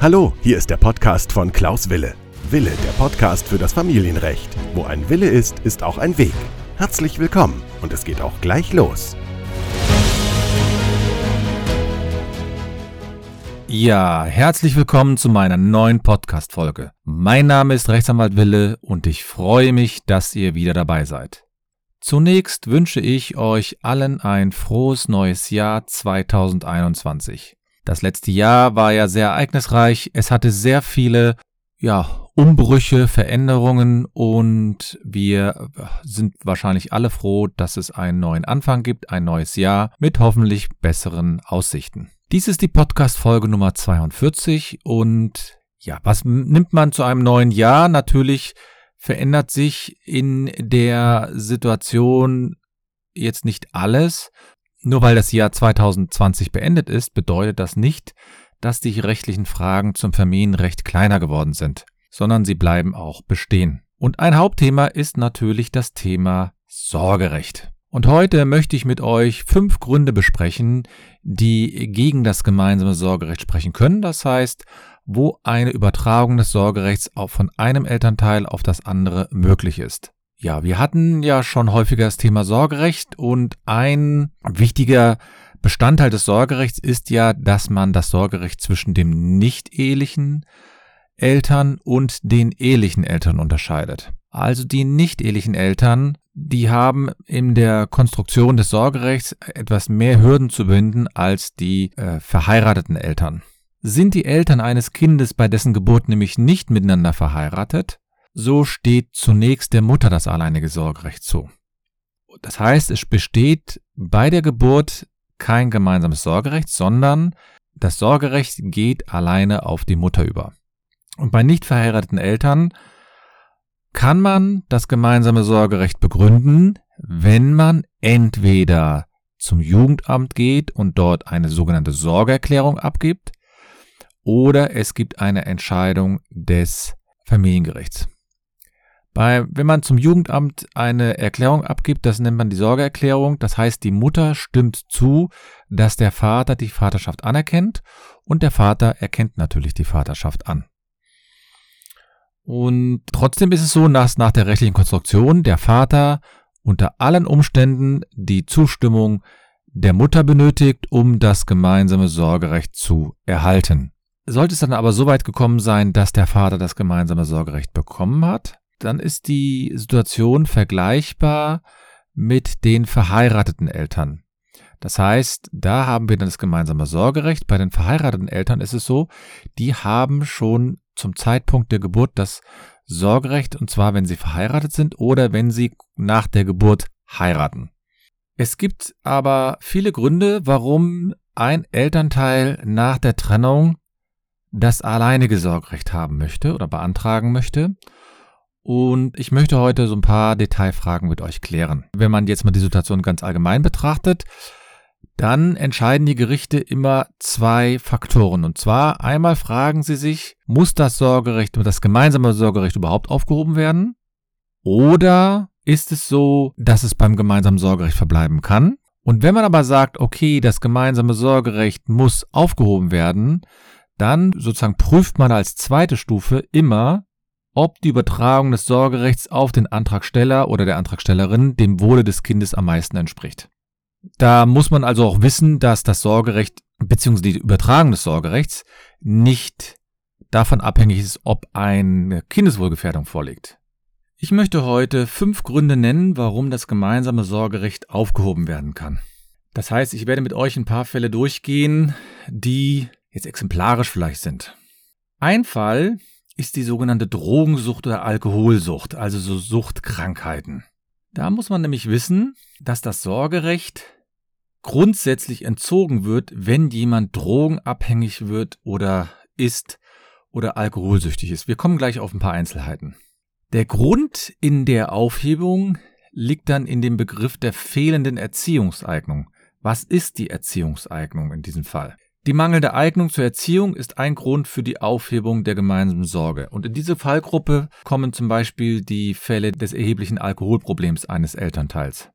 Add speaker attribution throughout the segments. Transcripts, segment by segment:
Speaker 1: Hallo, hier ist der Podcast von Klaus Wille. Wille, der Podcast für das Familienrecht. Wo ein Wille ist, ist auch ein Weg. Herzlich willkommen und es geht auch gleich los.
Speaker 2: Ja, herzlich willkommen zu meiner neuen Podcast-Folge. Mein Name ist Rechtsanwalt Wille und ich freue mich, dass ihr wieder dabei seid. Zunächst wünsche ich euch allen ein frohes neues Jahr 2021. Das letzte Jahr war ja sehr ereignisreich. Es hatte sehr viele, ja, Umbrüche, Veränderungen und wir sind wahrscheinlich alle froh, dass es einen neuen Anfang gibt, ein neues Jahr mit hoffentlich besseren Aussichten. Dies ist die Podcast-Folge Nummer 42 und ja, was nimmt man zu einem neuen Jahr? Natürlich verändert sich in der Situation jetzt nicht alles. Nur weil das Jahr 2020 beendet ist, bedeutet das nicht, dass die rechtlichen Fragen zum Familienrecht kleiner geworden sind, sondern sie bleiben auch bestehen. Und ein Hauptthema ist natürlich das Thema Sorgerecht. Und heute möchte ich mit euch fünf Gründe besprechen, die gegen das gemeinsame Sorgerecht sprechen können. Das heißt, wo eine Übertragung des Sorgerechts auch von einem Elternteil auf das andere möglich ist. Ja, wir hatten ja schon häufiger das Thema Sorgerecht und ein wichtiger Bestandteil des Sorgerechts ist ja, dass man das Sorgerecht zwischen dem nicht-ehelichen Eltern und den ehelichen Eltern unterscheidet. Also die nicht-ehelichen Eltern, die haben in der Konstruktion des Sorgerechts etwas mehr Hürden zu binden als die äh, verheirateten Eltern. Sind die Eltern eines Kindes bei dessen Geburt nämlich nicht miteinander verheiratet, so steht zunächst der Mutter das alleinige Sorgerecht zu. Das heißt, es besteht bei der Geburt kein gemeinsames Sorgerecht, sondern das Sorgerecht geht alleine auf die Mutter über. Und bei nicht verheirateten Eltern kann man das gemeinsame Sorgerecht begründen, wenn man entweder zum Jugendamt geht und dort eine sogenannte Sorgeerklärung abgibt, oder es gibt eine Entscheidung des Familiengerichts. Bei, wenn man zum Jugendamt eine Erklärung abgibt, das nennt man die Sorgeerklärung. Das heißt, die Mutter stimmt zu, dass der Vater die Vaterschaft anerkennt und der Vater erkennt natürlich die Vaterschaft an. Und trotzdem ist es so, dass nach der rechtlichen Konstruktion der Vater unter allen Umständen die Zustimmung der Mutter benötigt, um das gemeinsame Sorgerecht zu erhalten. Sollte es dann aber so weit gekommen sein, dass der Vater das gemeinsame Sorgerecht bekommen hat, dann ist die Situation vergleichbar mit den verheirateten Eltern. Das heißt, da haben wir dann das gemeinsame Sorgerecht. Bei den verheirateten Eltern ist es so, die haben schon zum Zeitpunkt der Geburt das Sorgerecht, und zwar wenn sie verheiratet sind oder wenn sie nach der Geburt heiraten. Es gibt aber viele Gründe, warum ein Elternteil nach der Trennung das alleinige Sorgerecht haben möchte oder beantragen möchte. Und ich möchte heute so ein paar Detailfragen mit euch klären. Wenn man jetzt mal die Situation ganz allgemein betrachtet, dann entscheiden die Gerichte immer zwei Faktoren. Und zwar einmal fragen sie sich, muss das Sorgerecht, das gemeinsame Sorgerecht überhaupt aufgehoben werden? Oder ist es so, dass es beim gemeinsamen Sorgerecht verbleiben kann? Und wenn man aber sagt, okay, das gemeinsame Sorgerecht muss aufgehoben werden, dann sozusagen prüft man als zweite Stufe immer, ob die Übertragung des Sorgerechts auf den Antragsteller oder der Antragstellerin dem Wohle des Kindes am meisten entspricht. Da muss man also auch wissen, dass das Sorgerecht bzw. die Übertragung des Sorgerechts nicht davon abhängig ist, ob eine Kindeswohlgefährdung vorliegt. Ich möchte heute fünf Gründe nennen, warum das gemeinsame Sorgerecht aufgehoben werden kann. Das heißt, ich werde mit euch ein paar Fälle durchgehen, die jetzt exemplarisch vielleicht sind. Ein Fall ist die sogenannte Drogensucht oder Alkoholsucht, also so Suchtkrankheiten. Da muss man nämlich wissen, dass das Sorgerecht grundsätzlich entzogen wird, wenn jemand drogenabhängig wird oder ist oder alkoholsüchtig ist. Wir kommen gleich auf ein paar Einzelheiten. Der Grund in der Aufhebung liegt dann in dem Begriff der fehlenden Erziehungseignung. Was ist die Erziehungseignung in diesem Fall? Die mangelnde Eignung zur Erziehung ist ein Grund für die Aufhebung der gemeinsamen Sorge. Und in diese Fallgruppe kommen zum Beispiel die Fälle des erheblichen Alkoholproblems eines Elternteils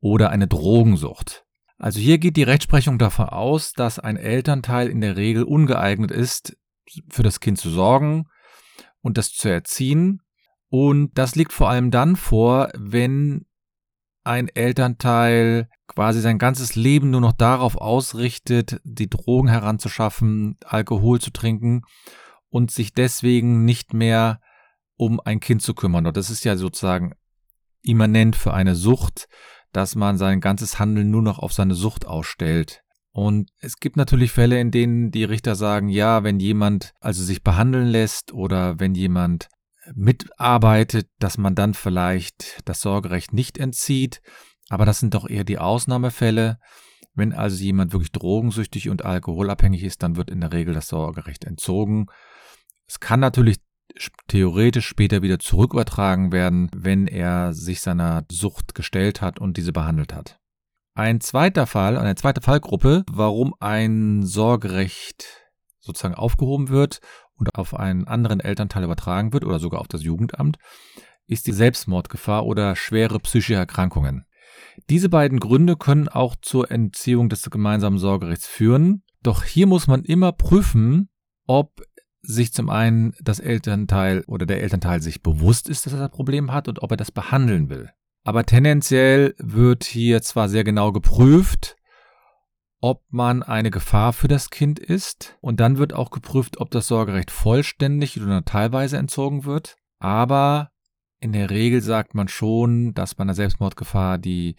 Speaker 2: oder eine Drogensucht. Also hier geht die Rechtsprechung davon aus, dass ein Elternteil in der Regel ungeeignet ist, für das Kind zu sorgen und das zu erziehen. Und das liegt vor allem dann vor, wenn ein Elternteil quasi sein ganzes Leben nur noch darauf ausrichtet, die Drogen heranzuschaffen, Alkohol zu trinken und sich deswegen nicht mehr um ein Kind zu kümmern. Und das ist ja sozusagen immanent für eine Sucht, dass man sein ganzes Handeln nur noch auf seine Sucht ausstellt. Und es gibt natürlich Fälle, in denen die Richter sagen, ja, wenn jemand also sich behandeln lässt oder wenn jemand mitarbeitet, dass man dann vielleicht das Sorgerecht nicht entzieht. Aber das sind doch eher die Ausnahmefälle. Wenn also jemand wirklich drogensüchtig und alkoholabhängig ist, dann wird in der Regel das Sorgerecht entzogen. Es kann natürlich theoretisch später wieder zurückübertragen werden, wenn er sich seiner Sucht gestellt hat und diese behandelt hat. Ein zweiter Fall, eine zweite Fallgruppe, warum ein Sorgerecht sozusagen aufgehoben wird und auf einen anderen Elternteil übertragen wird oder sogar auf das Jugendamt, ist die Selbstmordgefahr oder schwere psychische Erkrankungen. Diese beiden Gründe können auch zur Entziehung des gemeinsamen Sorgerechts führen, doch hier muss man immer prüfen, ob sich zum einen das Elternteil oder der Elternteil sich bewusst ist, dass er das Problem hat und ob er das behandeln will. Aber tendenziell wird hier zwar sehr genau geprüft, ob man eine Gefahr für das Kind ist und dann wird auch geprüft, ob das Sorgerecht vollständig oder teilweise entzogen wird. Aber in der Regel sagt man schon, dass bei einer Selbstmordgefahr die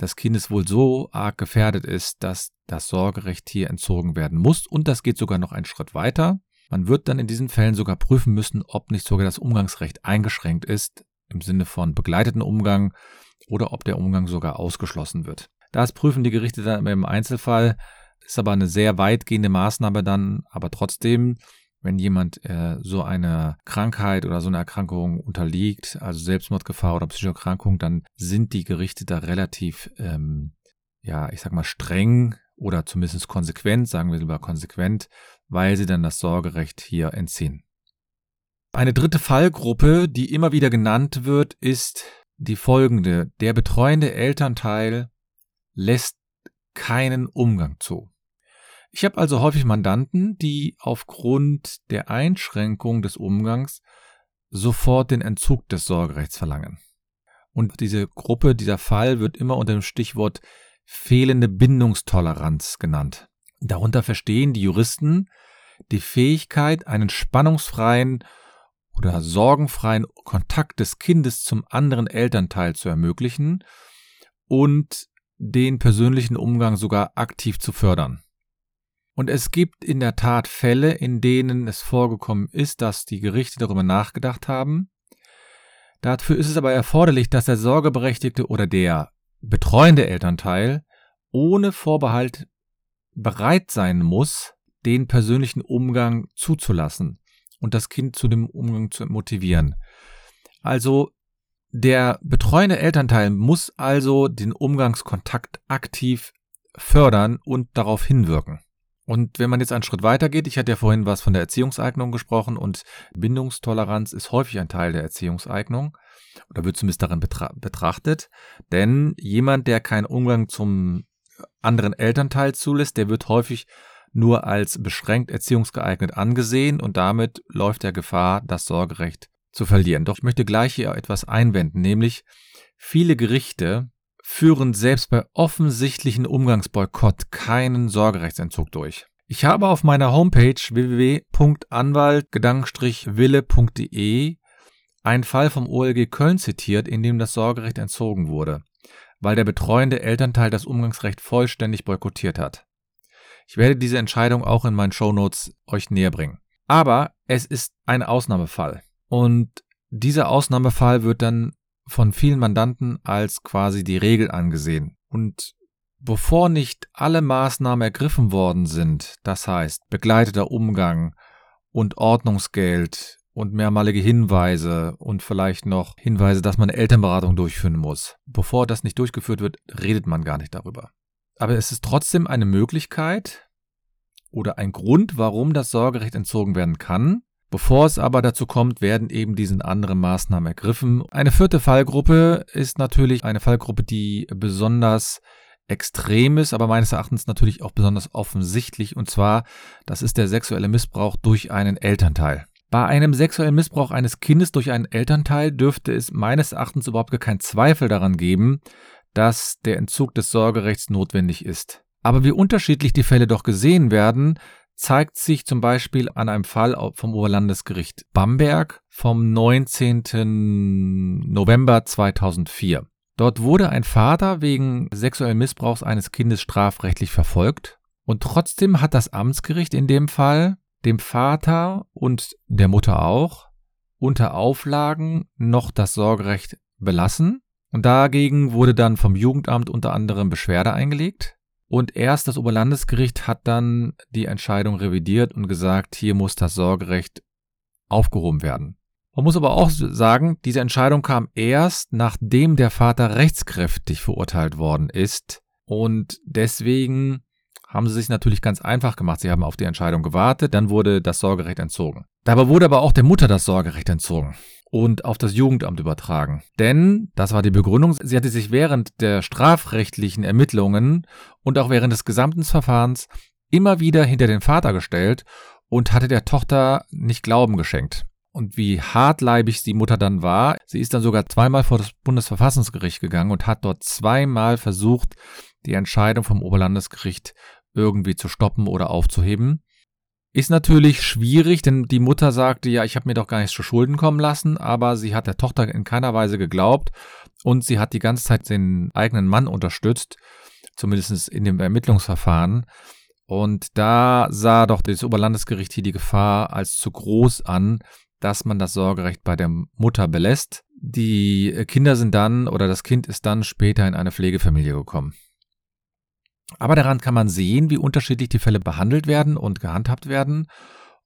Speaker 2: des Kindes wohl so arg gefährdet ist, dass das Sorgerecht hier entzogen werden muss. Und das geht sogar noch einen Schritt weiter. Man wird dann in diesen Fällen sogar prüfen müssen, ob nicht sogar das Umgangsrecht eingeschränkt ist, im Sinne von begleiteten Umgang, oder ob der Umgang sogar ausgeschlossen wird. Das prüfen die Gerichte dann im Einzelfall, ist aber eine sehr weitgehende Maßnahme dann, aber trotzdem, wenn jemand äh, so eine Krankheit oder so eine Erkrankung unterliegt, also Selbstmordgefahr oder psychische Erkrankung, dann sind die Gerichte da relativ, ähm, ja, ich sag mal streng oder zumindest konsequent, sagen wir lieber konsequent, weil sie dann das Sorgerecht hier entziehen. Eine dritte Fallgruppe, die immer wieder genannt wird, ist die folgende. Der betreuende Elternteil lässt keinen Umgang zu. Ich habe also häufig Mandanten, die aufgrund der Einschränkung des Umgangs sofort den Entzug des Sorgerechts verlangen. Und diese Gruppe, dieser Fall wird immer unter dem Stichwort fehlende Bindungstoleranz genannt. Darunter verstehen die Juristen die Fähigkeit, einen spannungsfreien oder sorgenfreien Kontakt des Kindes zum anderen Elternteil zu ermöglichen und den persönlichen Umgang sogar aktiv zu fördern. Und es gibt in der Tat Fälle, in denen es vorgekommen ist, dass die Gerichte darüber nachgedacht haben. Dafür ist es aber erforderlich, dass der Sorgeberechtigte oder der betreuende Elternteil ohne Vorbehalt bereit sein muss, den persönlichen Umgang zuzulassen und das Kind zu dem Umgang zu motivieren. Also der betreuende Elternteil muss also den Umgangskontakt aktiv fördern und darauf hinwirken. Und wenn man jetzt einen Schritt weiter geht, ich hatte ja vorhin was von der Erziehungseignung gesprochen und Bindungstoleranz ist häufig ein Teil der Erziehungseignung oder wird zumindest darin betra betrachtet, denn jemand, der keinen Umgang zum anderen Elternteil zulässt, der wird häufig nur als beschränkt erziehungsgeeignet angesehen und damit läuft er Gefahr, das Sorgerecht zu verlieren. Doch ich möchte gleich hier etwas einwenden, nämlich viele Gerichte führen selbst bei offensichtlichen Umgangsboykott keinen Sorgerechtsentzug durch. Ich habe auf meiner Homepage www.anwalt-wille.de einen Fall vom OLG Köln zitiert, in dem das Sorgerecht entzogen wurde, weil der betreuende Elternteil das Umgangsrecht vollständig boykottiert hat. Ich werde diese Entscheidung auch in meinen Shownotes euch näher bringen. Aber es ist ein Ausnahmefall. Und dieser Ausnahmefall wird dann von vielen Mandanten als quasi die Regel angesehen. Und bevor nicht alle Maßnahmen ergriffen worden sind, das heißt begleiteter Umgang und Ordnungsgeld und mehrmalige Hinweise und vielleicht noch Hinweise, dass man eine Elternberatung durchführen muss. Bevor das nicht durchgeführt wird, redet man gar nicht darüber. Aber es ist trotzdem eine Möglichkeit oder ein Grund, warum das Sorgerecht entzogen werden kann. Bevor es aber dazu kommt, werden eben diese anderen Maßnahmen ergriffen. Eine vierte Fallgruppe ist natürlich eine Fallgruppe, die besonders extrem ist, aber meines Erachtens natürlich auch besonders offensichtlich. Und zwar, das ist der sexuelle Missbrauch durch einen Elternteil. Bei einem sexuellen Missbrauch eines Kindes durch einen Elternteil dürfte es meines Erachtens überhaupt gar keinen Zweifel daran geben, dass der Entzug des Sorgerechts notwendig ist. Aber wie unterschiedlich die Fälle doch gesehen werden, zeigt sich zum Beispiel an einem Fall vom Oberlandesgericht Bamberg vom 19. November 2004. Dort wurde ein Vater wegen sexuellen Missbrauchs eines Kindes strafrechtlich verfolgt und trotzdem hat das Amtsgericht in dem Fall dem Vater und der Mutter auch unter Auflagen noch das Sorgerecht belassen und dagegen wurde dann vom Jugendamt unter anderem Beschwerde eingelegt und erst das Oberlandesgericht hat dann die Entscheidung revidiert und gesagt, hier muss das Sorgerecht aufgehoben werden. Man muss aber auch sagen, diese Entscheidung kam erst, nachdem der Vater rechtskräftig verurteilt worden ist. Und deswegen haben sie sich natürlich ganz einfach gemacht. Sie haben auf die Entscheidung gewartet, dann wurde das Sorgerecht entzogen. Dabei wurde aber auch der Mutter das Sorgerecht entzogen und auf das Jugendamt übertragen. Denn, das war die Begründung, sie hatte sich während der strafrechtlichen Ermittlungen und auch während des gesamten Verfahrens immer wieder hinter den Vater gestellt und hatte der Tochter nicht Glauben geschenkt. Und wie hartleibig die Mutter dann war, sie ist dann sogar zweimal vor das Bundesverfassungsgericht gegangen und hat dort zweimal versucht, die Entscheidung vom Oberlandesgericht irgendwie zu stoppen oder aufzuheben. Ist natürlich schwierig, denn die Mutter sagte, ja, ich habe mir doch gar nichts zu Schulden kommen lassen, aber sie hat der Tochter in keiner Weise geglaubt und sie hat die ganze Zeit den eigenen Mann unterstützt, zumindest in dem Ermittlungsverfahren. Und da sah doch das Oberlandesgericht hier die Gefahr als zu groß an, dass man das Sorgerecht bei der Mutter belässt. Die Kinder sind dann oder das Kind ist dann später in eine Pflegefamilie gekommen. Aber daran kann man sehen, wie unterschiedlich die Fälle behandelt werden und gehandhabt werden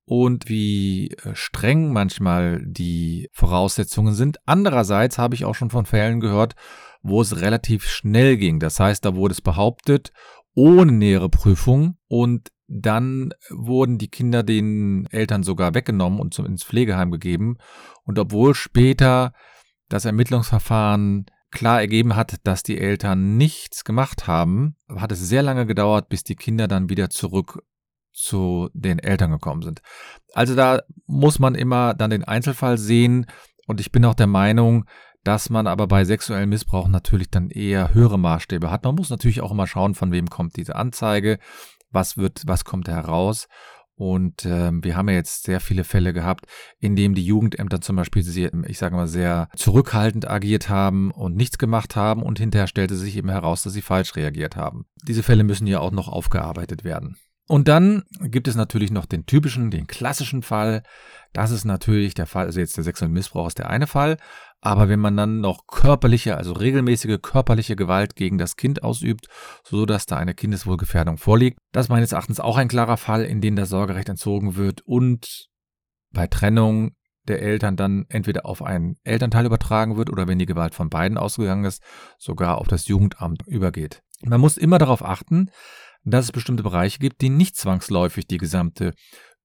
Speaker 2: und wie äh, streng manchmal die Voraussetzungen sind. Andererseits habe ich auch schon von Fällen gehört, wo es relativ schnell ging. Das heißt, da wurde es behauptet, ohne nähere Prüfung und dann wurden die Kinder den Eltern sogar weggenommen und ins Pflegeheim gegeben. Und obwohl später das Ermittlungsverfahren klar ergeben hat, dass die Eltern nichts gemacht haben, hat es sehr lange gedauert, bis die Kinder dann wieder zurück zu den Eltern gekommen sind. Also da muss man immer dann den Einzelfall sehen und ich bin auch der Meinung, dass man aber bei sexuellem Missbrauch natürlich dann eher höhere Maßstäbe hat. Man muss natürlich auch immer schauen, von wem kommt diese Anzeige, was wird, was kommt heraus und ähm, wir haben ja jetzt sehr viele Fälle gehabt, in denen die Jugendämter zum Beispiel, sehr, ich sage mal, sehr zurückhaltend agiert haben und nichts gemacht haben und hinterher stellte sich eben heraus, dass sie falsch reagiert haben. Diese Fälle müssen ja auch noch aufgearbeitet werden. Und dann gibt es natürlich noch den typischen, den klassischen Fall. Das ist natürlich der Fall, also jetzt der sexuelle Missbrauch ist der eine Fall, aber wenn man dann noch körperliche, also regelmäßige körperliche Gewalt gegen das Kind ausübt, so dass da eine Kindeswohlgefährdung vorliegt, das ist meines Erachtens auch ein klarer Fall, in dem das Sorgerecht entzogen wird und bei Trennung der Eltern dann entweder auf einen Elternteil übertragen wird oder wenn die Gewalt von beiden ausgegangen ist, sogar auf das Jugendamt übergeht. Man muss immer darauf achten, dass es bestimmte Bereiche gibt, die nicht zwangsläufig die gesamte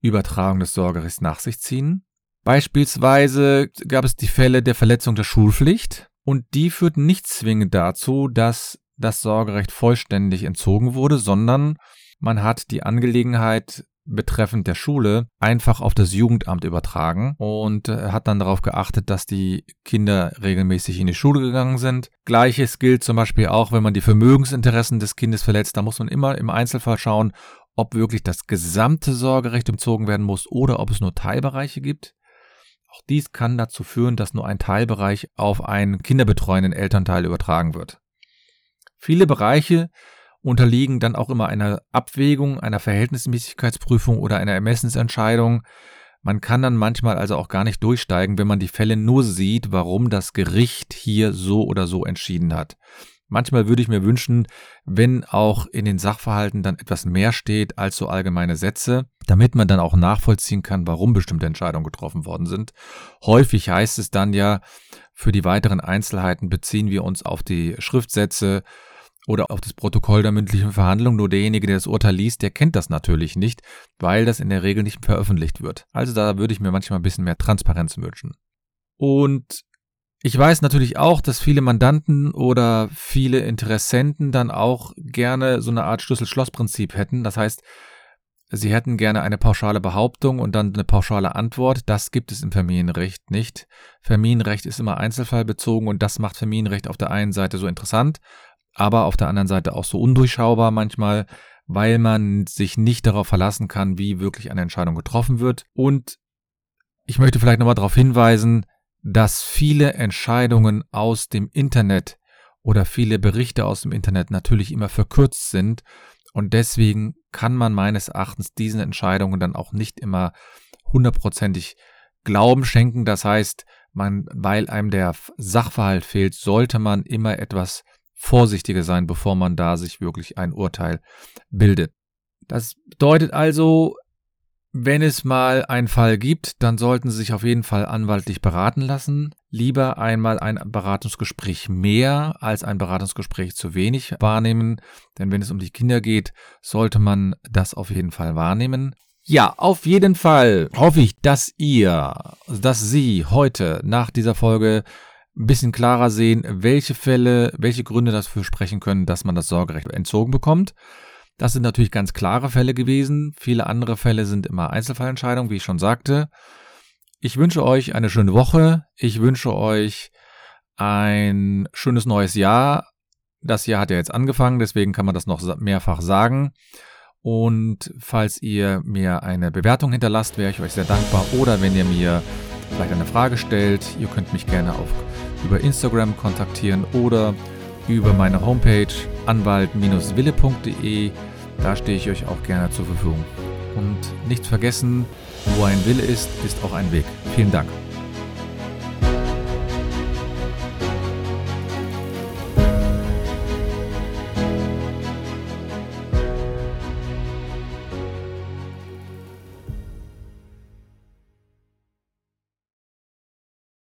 Speaker 2: Übertragung des Sorgerechts nach sich ziehen. Beispielsweise gab es die Fälle der Verletzung der Schulpflicht und die führten nicht zwingend dazu, dass das Sorgerecht vollständig entzogen wurde, sondern man hat die Angelegenheit betreffend der Schule einfach auf das Jugendamt übertragen und äh, hat dann darauf geachtet, dass die Kinder regelmäßig in die Schule gegangen sind. Gleiches gilt zum Beispiel auch, wenn man die Vermögensinteressen des Kindes verletzt. Da muss man immer im Einzelfall schauen, ob wirklich das gesamte Sorgerecht entzogen werden muss oder ob es nur Teilbereiche gibt. Auch dies kann dazu führen, dass nur ein Teilbereich auf einen kinderbetreuenden Elternteil übertragen wird. Viele Bereiche unterliegen dann auch immer einer Abwägung, einer Verhältnismäßigkeitsprüfung oder einer Ermessensentscheidung. Man kann dann manchmal also auch gar nicht durchsteigen, wenn man die Fälle nur sieht, warum das Gericht hier so oder so entschieden hat. Manchmal würde ich mir wünschen, wenn auch in den Sachverhalten dann etwas mehr steht als so allgemeine Sätze, damit man dann auch nachvollziehen kann, warum bestimmte Entscheidungen getroffen worden sind. Häufig heißt es dann ja, für die weiteren Einzelheiten beziehen wir uns auf die Schriftsätze oder auf das Protokoll der mündlichen Verhandlung. Nur derjenige, der das Urteil liest, der kennt das natürlich nicht, weil das in der Regel nicht veröffentlicht wird. Also da würde ich mir manchmal ein bisschen mehr Transparenz wünschen. Und Ich weiß natürlich auch, dass viele Mandanten oder viele Interessenten dann auch gerne so eine Art Schlüssel-Schloss-Prinzip hätten. Das heißt, sie hätten gerne eine pauschale Behauptung und dann eine pauschale Antwort. Das gibt es im Familienrecht nicht. Familienrecht ist immer einzelfallbezogen und das macht Familienrecht auf der einen Seite so interessant, aber auf der anderen Seite auch so undurchschaubar manchmal, weil man sich nicht darauf verlassen kann, wie wirklich eine Entscheidung getroffen wird. Und ich möchte vielleicht nochmal darauf hinweisen, dass viele Entscheidungen aus dem Internet oder viele Berichte aus dem Internet natürlich immer verkürzt sind und deswegen kann man meines Erachtens diesen Entscheidungen dann auch nicht immer hundertprozentig Glauben schenken. Das heißt, man, weil einem der Sachverhalt fehlt, sollte man immer etwas vorsichtiger sein, bevor man da sich wirklich ein Urteil bildet. Das bedeutet also, wenn es mal einen Fall gibt, dann sollten Sie sich auf jeden Fall anwaltlich beraten lassen. Lieber einmal ein Beratungsgespräch mehr als ein Beratungsgespräch zu wenig wahrnehmen. Denn wenn es um die Kinder geht, sollte man das auf jeden Fall wahrnehmen. Ja, auf jeden Fall hoffe ich, dass ihr, dass Sie heute nach dieser Folge ein bisschen klarer sehen, welche Fälle, welche Gründe dafür sprechen können, dass man das Sorgerecht entzogen bekommt. Das sind natürlich ganz klare Fälle gewesen. Viele andere Fälle sind immer Einzelfallentscheidungen, wie ich schon sagte. Ich wünsche euch eine schöne Woche. Ich wünsche euch ein schönes neues Jahr. Das Jahr hat ja jetzt angefangen, deswegen kann man das noch mehrfach sagen. Und falls ihr mir eine Bewertung hinterlasst, wäre ich euch sehr dankbar. Oder wenn ihr mir vielleicht eine Frage stellt, ihr könnt mich gerne auf, über Instagram kontaktieren oder über meine Homepage anwalt-wille.de. Da stehe ich euch auch gerne zur Verfügung. Und nicht vergessen, wo ein Wille ist, ist auch ein Weg. Vielen Dank.